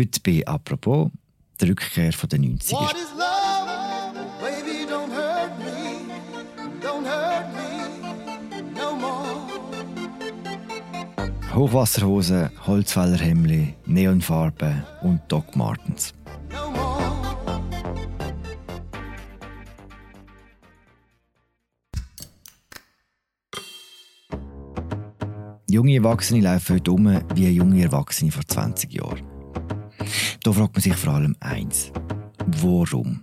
Heute bei «Apropos» der Rückkehr von den 90er. What is love? Baby, don't hurt me. Don't hurt me no more. Hochwasserhosen, Holzfällerhemli, Neonfarben und Doc Martens. Junge Erwachsene laufen heute um wie junge Erwachsene vor 20 Jahren. Da fragt man sich vor allem eins. Warum?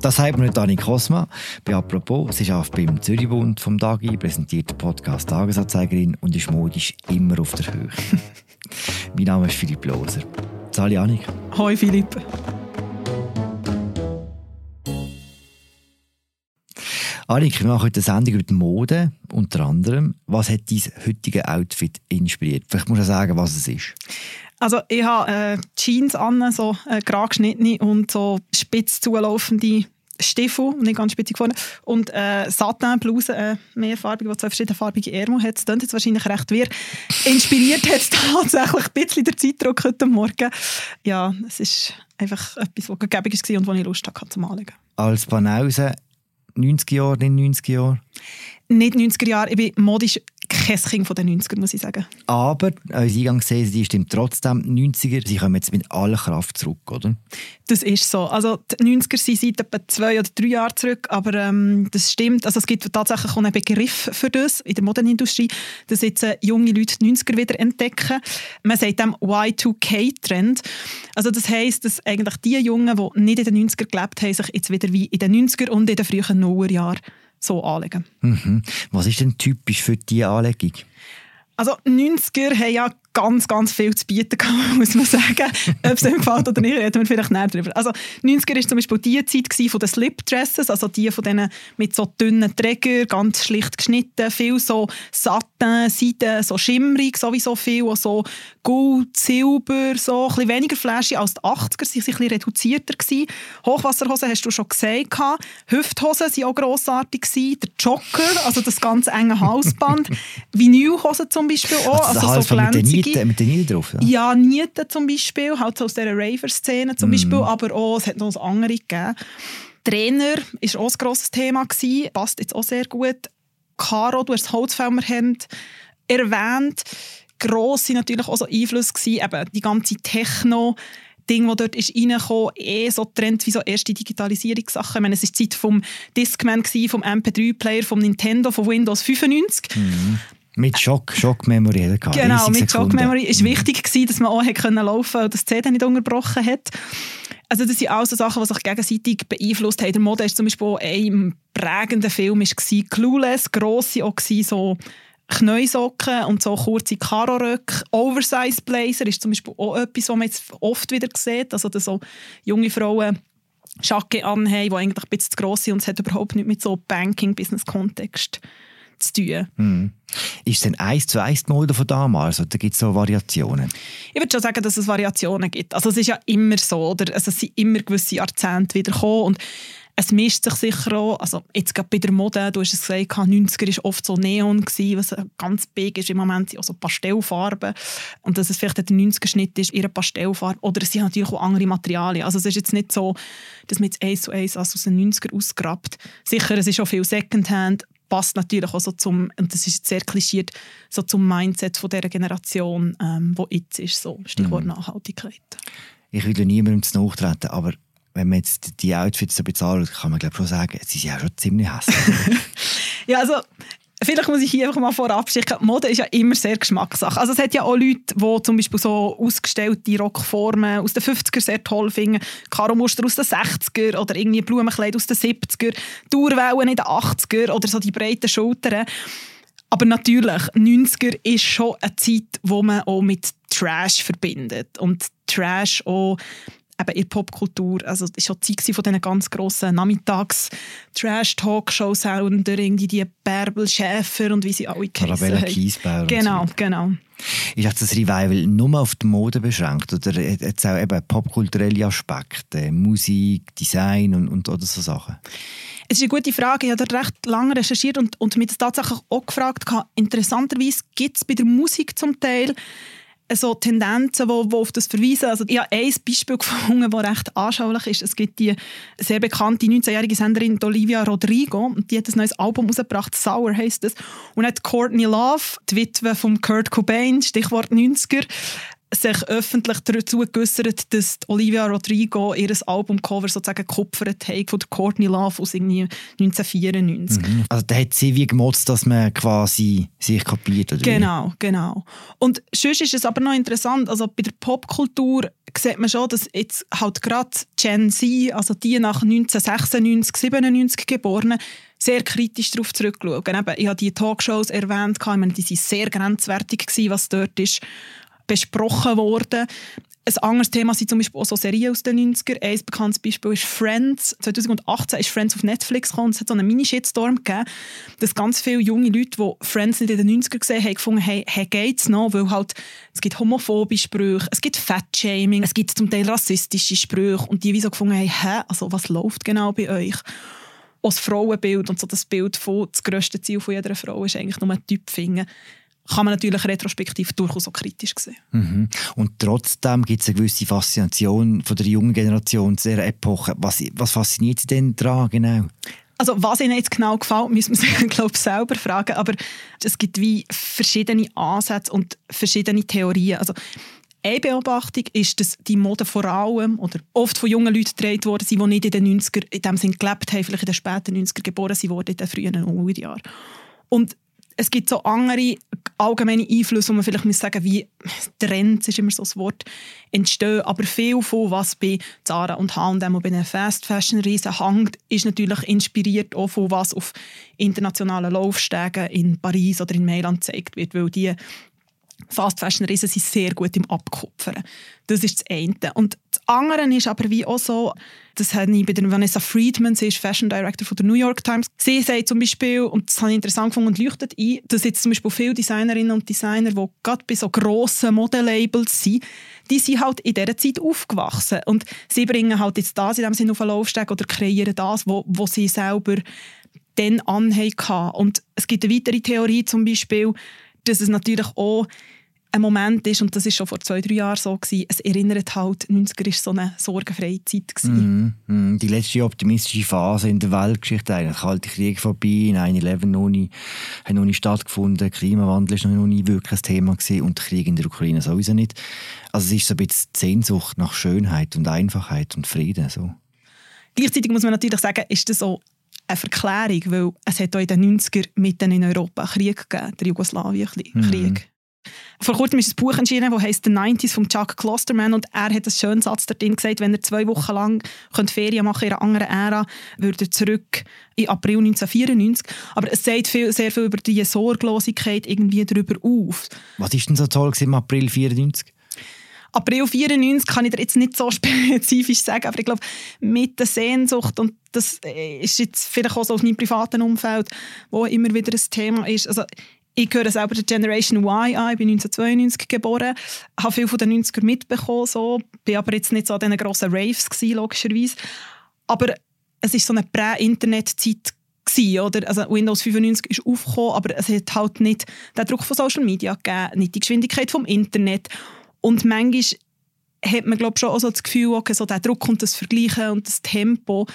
Das sagt mir nicht Dani Cosma. Bei «Apropos», sie arbeitet beim Zürichbund vom Dagi, präsentiert den Podcast «Tagesanzeigerin» und ist modisch immer auf der Höhe. mein Name ist Philipp Loser. Sali Annik. Hoi Philipp. Annik, wir machen heute eine Sendung über die Mode, unter anderem. Was hat dein heutiges Outfit inspiriert? Vielleicht musst du sagen, was es ist. Also ich habe äh, Jeans an, so äh, gerade geschnittene und so spitz zulaufende Stiefel, nicht ganz spitz gefunden, und äh, Satinbluse, äh, mehrfarbig, die zwei verschiedenfarbige Ärmel hat. Das klingt jetzt wahrscheinlich recht wir. Inspiriert hat es tatsächlich ein bisschen der Zeitdruck heute Morgen. Ja, es ist einfach etwas, was gegeben war und wo ich Lust hatte zum Anlegen. Als Banause, 90 Jahre, nicht 90 Jahre. Nicht 90er Jahre, ich bin modisch kein Kind von den 90er, muss ich sagen. Aber, unsere Eingangsthese die stimmt trotzdem, die 90er, sie kommen jetzt mit aller Kraft zurück, oder? Das ist so. Also die 90er sind seit etwa zwei oder drei Jahren zurück, aber ähm, das stimmt. Also es gibt tatsächlich einen Begriff für das in der Modenindustrie, dass jetzt äh, junge Leute die 90er wieder entdecken. Man sagt dem Y2K-Trend. Also das heisst, dass eigentlich die Jungen, die nicht in den 90er gelebt haben, sich jetzt wieder wie in den 90er und in den frühen Nullerjahren so anlegen. Mhm. Was ist denn typisch für diese Anlegung? Also 90er haben ja ganz, ganz viel zu bieten gehabt, muss man sagen. Ob es einem gefällt oder nicht, reden wir vielleicht näher darüber. Also 90er war zum Beispiel die Zeit von den Slip-Dresses, also die von denen mit so dünnen Trägern, ganz schlicht geschnitten, viel so Satin, Seide, so schimmerig, sowieso viel, und so Gold, Silber, so ein bisschen weniger flashy als die 80er, sie waren ein bisschen reduzierter. Gewesen. Hochwasserhosen hast du schon gehabt. Hüfthosen waren auch grossartig. Gewesen. Der Joker, also das ganz enge Halsband. Vinylhosen zum Beispiel auch, Also, so glänzige. Nieten, mit den Nieten drauf, ja? Ja, Nieten zum Beispiel, halt so aus dieser Raver-Szene zum Beispiel, aber auch, es hat noch andere gegeben. Trainer war auch ein grosses Thema, gewesen, passt jetzt auch sehr gut. Caro, du hast das Holzfälmerhemd erwähnt. Grosse natürlich auch so Einfluss gewesen, eben die ganze Techno- Ding, das dort ist reingekommen, eh so Trend wie so erste Digitalisierungssachen. Ich meine, es war die Zeit vom Discman, vom MP3-Player, vom Nintendo, von Windows 95. Mit Schock, Schock-Memory. Genau, 30 mit Shock Sekunden. Memory ist wichtig gewesen, dass man auch hat können laufen und das CD nicht unterbrochen hat. Also das sind alles so Sachen, die sich gegenseitig beeinflusst haben. Der Mode ist zum Beispiel auch ein prägender Film gewesen, Clueless, grosse auch gewesen, so Knäusocken und so kurze Karoröcke. Oversize Blazer ist zum Beispiel auch etwas, was man jetzt oft wieder sieht. Also dass so junge Frauen Jacke anhaben, die eigentlich ein bisschen zu gross sind und es hat überhaupt nicht mit so Banking-Business-Kontext zu tun. Ist es denn eins zu eins die Mode von damals? Oder gibt es so Variationen? Ich würde schon sagen, dass es Variationen gibt. Also es ist ja immer so, oder? Also es sind immer gewisse Jahrzehnte wieder gekommen und es mischt sich sicher auch, also jetzt gerade bei der Mode, du hast es gesagt, 90er war oft so Neon, gewesen, was ganz big ist im Moment, sind auch so Pastellfarben und dass es vielleicht der 90er-Schnitt ist, ihre Pastellfarbe, oder es sind natürlich auch andere Materialien. Also es ist jetzt nicht so, dass man jetzt eins zu eins aus den 90er ausgrabt. Sicher, es ist auch viel Secondhand, passt natürlich auch so zum, und das ist jetzt sehr klischiert, so zum Mindset von dieser Generation, ähm, wo jetzt ist, so Stichwort Nachhaltigkeit. Ich will ja niemandem zu nachtreten, aber wenn man jetzt die Outfits so bezahlt, kann man glaube schon sagen, sie sind ja schon ziemlich hässlich. Ja, also vielleicht muss ich hier einfach mal vorab schicken, Mode ist ja immer sehr Geschmackssache. Also es hat ja auch Leute, die zum Beispiel so ausgestellte Rockformen aus den 50er sehr toll finden, Karo-Muster aus den 60er oder irgendwie Blumenkleid aus den 70er, Dauerwellen in den 80er oder so die breiten Schultern. Aber natürlich, 90er ist schon eine Zeit, wo man auch mit Trash verbindet. Und Trash auch eben in Popkultur, also es war schon die Zeit von diesen ganz grossen Nachmittags-Trash-Talkshows, irgendwie die Bärbel Schäfer und wie sie alle Arabella geheissen haben. Kiesbauer Genau, so. genau. Ist auch das Revival nur auf die Mode beschränkt? Oder hat es auch eben popkulturelle Aspekte, Musik, Design und, und oder so Sachen? Es ist eine gute Frage. Ich habe da recht lange recherchiert und, und mich das tatsächlich auch gefragt. Interessanterweise gibt es bei der Musik zum Teil so Tendenzen, die, die auf das verweisen. Also ich habe ein Beispiel gefunden, das recht anschaulich ist. Es gibt die sehr bekannte 19-jährige Sängerin Olivia Rodrigo und die hat ein neues Album rausgebracht, «Sour» heisst es. Und hat Courtney Love, die Witwe von Kurt Cobain, Stichwort 90er, sich öffentlich dazu geäußert, dass Olivia Rodrigo ihr Albumcover sozusagen gekupfert hat von der Courtney Love aus irgendwie 1994. Mhm. Also da hat sie wie gemotzt, dass man quasi sich kapiert, oder Genau, genau. Und sonst ist es aber noch interessant, also bei der Popkultur sieht man schon, dass jetzt halt gerade Gen Z, also die nach 1996, 97 Geborenen, sehr kritisch darauf zurückschauen. Eben, ich habe die Talkshows erwähnt, ich meine, die waren sehr grenzwertig, was dort ist besprochen worden. Ein anderes Thema sind zum Beispiel auch so Serien aus den 90er. Ein bekanntes Beispiel ist Friends. 2018 ist Friends auf Netflix gekommen. Es hat so einen Mini-Shitstorm gegeben, dass ganz viele junge Leute, die Friends nicht in den 90er gesehen haben, gefunden haben, hey, geht's noch? Weil halt, es gibt homophobe Sprüche, es gibt Fat-Shaming, es gibt zum Teil rassistische Sprüche. Und die wie so gefunden haben, hä, also was läuft genau bei euch? Auch das Frauenbild und so das Bild von, das grösste Ziel von jeder Frau ist eigentlich nur ein Typ finden kann man natürlich retrospektiv durchaus auch kritisch sehen. Mhm. Und trotzdem gibt es eine gewisse Faszination von der jungen Generation dieser Epoche. Was, was fasziniert Sie denn daran genau? Also was Ihnen jetzt genau gefällt, müssen wir sich glaube ich, selber fragen. Aber es gibt wie verschiedene Ansätze und verschiedene Theorien. Also eine Beobachtung ist, dass die Mode vor allem oder oft von jungen Leuten gedreht worden sind, die nicht in den 90er in dem Sinn gelebt haben, vielleicht in den späten 90er geboren sind, in den frühen 90er Jahren. Und es gibt so andere allgemeine Einflüsse, wo man vielleicht muss sagen, wie Trends ist immer so das Wort, entstehen. Aber viel von was bei Zara und H&M und bei den Fast Fashion Riesen hängt, ist natürlich inspiriert auch von was auf internationalen Laufstegen in Paris oder in Mailand gezeigt wird, weil die Fast Fashion Riesen sind sehr gut im Abkupfern. Das ist das eine. Und das andere ist aber wie auch so, das habe ich bei der Vanessa Friedman, sie ist Fashion Director von der New York Times. Sie sagt zum Beispiel, und das habe ich interessant gefunden und leuchtet ein, dass jetzt zum Beispiel viele Designerinnen und Designer, die gerade bei so grossen Modelabels sind, die sind halt in dieser Zeit aufgewachsen. Und sie bringen halt jetzt das in dem Sinne auf den Laufsteg oder kreieren das, wo, wo sie selber dann anhaben. Und es gibt eine weitere Theorie zum Beispiel, dass es natürlich auch ein Moment ist, und das ist schon vor zwei, drei Jahren so gewesen, es erinnert halt, 90er war so eine sorgenfreie Zeit. Mm, mm, die letzte optimistische Phase in der Weltgeschichte, eigentlich. Kalte Krieg vorbei, 9-11 noch nie, hat noch nie stattgefunden, Klimawandel ist noch nie wirklich ein Thema gewesen und der Krieg in der Ukraine sowieso nicht. Also es ist so ein bisschen die Sehnsucht nach Schönheit und Einfachheit und Frieden. So. Gleichzeitig muss man natürlich sagen, ist das so eine Verklärung, weil es hat auch in den 90er mitten in Europa Krieg gegeben, der Jugoslawien-Krieg. Mhm. Vor kurzem ist ein Buch erschienen, das heißt «The 90s» von Chuck Klosterman und er hat einen schönen Satz dort gesagt, wenn er zwei Wochen lang Ferien machen in einer anderen Ära, würde er zurück in April 1994. Aber es sagt viel, sehr viel über diese Sorglosigkeit irgendwie darüber auf. Was ist denn so toll im April 1994? April 94 kann ich dir jetzt nicht so spezifisch sagen, aber ich glaube, mit der Sehnsucht und das ist jetzt vielleicht auch so aus meinem privaten Umfeld, wo immer wieder ein Thema ist. Also ich gehöre selber der Generation Y an, ich bin 1992 geboren, habe viel von den 90er mitbekommen, so, bin aber jetzt nicht so an diesen grossen Raves gewesen, logischerweise. Aber es ist so eine Prä-Internet-Zeit oder? Also Windows 95 ist aufgekommen, aber es hat halt nicht den Druck von Social Media gegeben, nicht die Geschwindigkeit vom Internet und manchmal hat man glaube schon auch so das Gefühl, okay, so der Druck und das Vergleichen und das Tempo,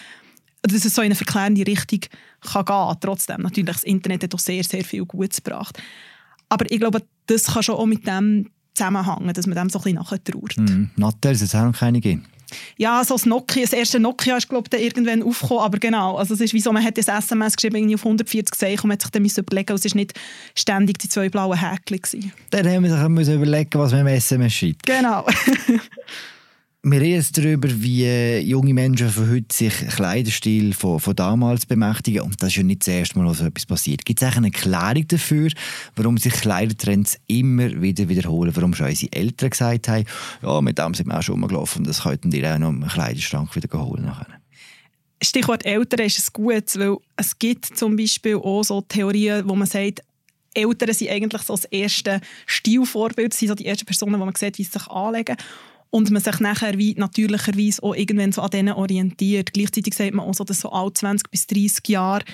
dass es so in eine verklärende Richtung kann gehen. Trotzdem, natürlich, das Internet hat auch sehr, sehr viel Gutes gebracht. Aber ich glaube, das kann schon auch mit dem zusammenhängen, dass man dem so ein bisschen nachher trauert. Mm, Nattel, es auch noch keine gegeben. Ja, so das Nokia, das erste Nokia ist glaube ich irgendwann aufgekommen, aber genau, also es ist wie so, man hat das SMS geschrieben irgendwie auf 140 Zeichen und man hat sich dann überlegen, es war nicht ständig die zwei blauen Häkchen. Dann haben wir sich überlegen, was man im SMS schreibt. Genau. Wir reden jetzt darüber, wie junge Menschen von heute sich Kleiderstil von, von damals bemächtigen. Und das ist ja nicht das erste Mal, was so etwas passiert. Gibt es eine Erklärung dafür, warum sich Kleidertrends immer wieder wiederholen? Warum schon unsere Eltern gesagt haben, ja, mit dem sind wir auch schon rumgelaufen und das könnten die auch noch im Kleiderschrank wieder holen. Stichwort Eltern ist es gut, weil es gibt zum Beispiel auch so Theorien, wo man sagt, Eltern sind eigentlich so das erste Stilvorbild, sind so die ersten Personen, wo man sieht, wie sie sich anlegen und man sich nachher wie natürlicherweise auch irgendwann so an denen orientiert. Gleichzeitig sagt man auch so, dass so alle 20 bis 30 Jahre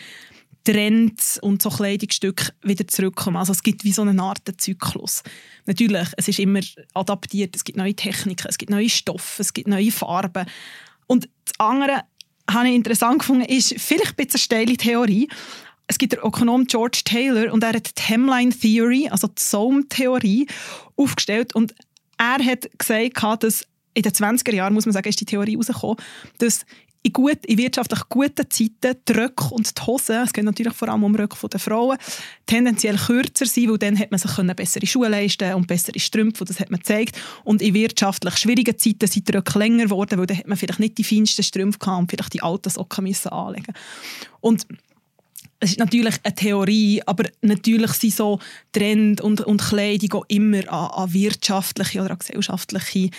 Trends und so Kleidungsstücke wieder zurückkommen. Also es gibt wie so eine Art Zyklus. Natürlich, es ist immer adaptiert, es gibt neue Techniken, es gibt neue Stoffe, es gibt neue Farben. Und das andere, habe ich interessant gefunden, ist vielleicht ein bisschen steile Theorie. Es gibt den Ökonom George Taylor und er hat die Hemline Theory, also die Sohm-Theorie, aufgestellt. Und er hat gesagt, dass in den 20er Jahren, muss man sagen, ist die Theorie herausgekommen, dass in, gut, in wirtschaftlich guten Zeiten die Röcke und die Hosen, es geht natürlich vor allem um Röcke der Frauen, tendenziell kürzer sind, weil dann hat man sich bessere Schuhe leisten und bessere Strümpfe, das hat man gezeigt. Und in wirtschaftlich schwierigen Zeiten sind die Röcke länger geworden, weil dann hat man vielleicht nicht die feinsten Strümpfe gehabt und vielleicht die alten Socken müssen anlegen Und es ist natürlich eine Theorie, aber natürlich sind so Trend und, und Kleidung auch immer an, an wirtschaftliche oder an gesellschaftliche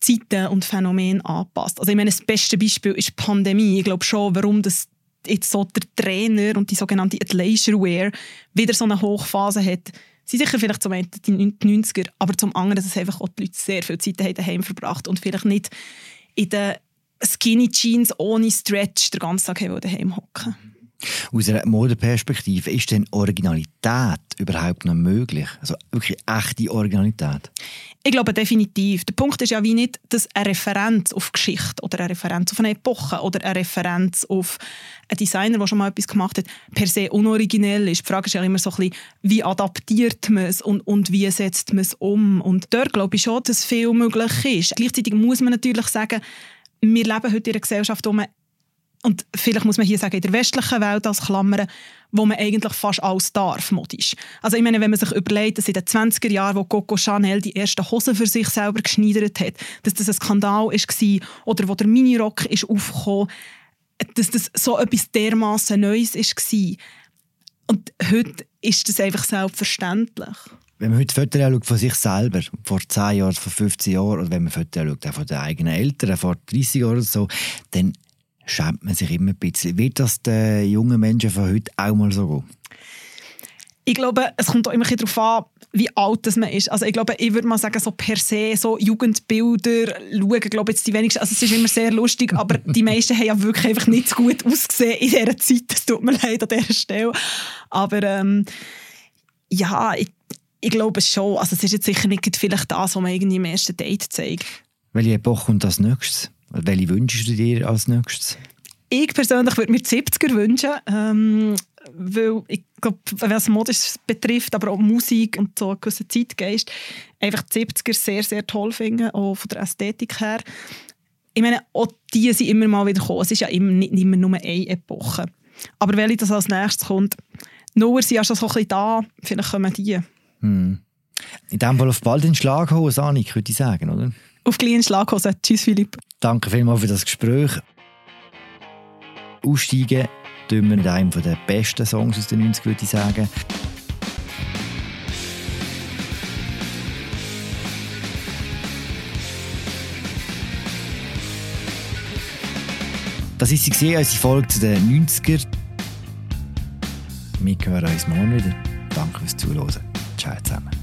Zeiten und Phänomene anpasst. Also ich meine, das beste Beispiel ist die Pandemie. Ich glaube schon, warum das jetzt so der Trainer und die sogenannte Leisurewear wieder so eine Hochphase hat, sind sicher vielleicht zum einen die 90er, aber zum anderen, dass einfach auch die Leute sehr viel Zeit daheim verbracht und vielleicht nicht in den Skinny Jeans ohne Stretch den ganzen Tag daheim hocken. Aus einer Modeperspektive ist denn Originalität überhaupt noch möglich? Also wirklich echte Originalität? Ich glaube definitiv. Der Punkt ist ja wie nicht, dass eine Referenz auf Geschichte oder eine Referenz auf eine Epoche oder eine Referenz auf einen Designer, der schon mal etwas gemacht hat, per se unoriginell ist. Die Frage ist ja immer so ein bisschen, wie adaptiert man es und, und wie setzt man es um? Und dort glaube ich schon, dass viel möglich ist. Gleichzeitig muss man natürlich sagen, wir leben heute in einer Gesellschaft, wo man und vielleicht muss man hier sagen, in der westlichen Welt als Klammern, wo man eigentlich fast alles darf, modisch. Also ich meine, wenn man sich überlegt, dass in den 20er Jahren, wo Coco Chanel die ersten Hosen für sich selber geschneidert hat, dass das ein Skandal war oder wo der Minirock ist aufgekommen, dass das so etwas dermaßen Neues war. Und heute ist das einfach selbstverständlich. Wenn man heute Fotos schaut von sich selber, vor 10 Jahren, vor 15 Jahren, oder wenn man Fotos schaut, auch von den eigenen Eltern, vor 30 Jahren oder so, dann schämt man sich immer ein bisschen. Wird das den jungen Menschen von heute auch mal so gehen? Ich glaube, es kommt auch immer darauf an, wie alt man ist. Also ich glaube, ich würde mal sagen, so per se, so Jugendbilder schauen, glaube jetzt die wenigsten, also es ist immer sehr lustig, aber die meisten haben ja wirklich einfach nicht so gut ausgesehen in dieser Zeit. Das tut mir leid an dieser Stelle. Aber ähm, ja, ich, ich glaube schon. Also es ist jetzt sicher nicht vielleicht das, was man irgendwie im ersten Date zeigt. Welche Epoche kommt als nächstes? Welche wünschst du dir als nächstes? Ich persönlich würde mir die 70er wünschen, ähm, weil ich glaube, was Modisch betrifft, aber auch Musik und so einen gewissen Zeitgeist, einfach die 70er sehr, sehr toll finden, auch von der Ästhetik her. Ich meine, auch die sind immer mal wieder gekommen. Es ist ja immer, nicht immer nur eine Epoche. Aber welche das als nächstes kommt, Noah sind ja schon so ein bisschen da, vielleicht kommen die. Hm. In dem Fall auf bald in Schlaghose, Annik, würde ich sagen, oder? Auf kleinen Schlaghose. Tschüss, Philipp. Danke vielmals für das Gespräch. Aussteigen tun wir mit einem der besten Songs aus den 90 würde ich sagen. Das ist sie unsere Folge zu den 90er. Wir hören uns morgen wieder. Danke fürs Zuhören. Ciao zusammen.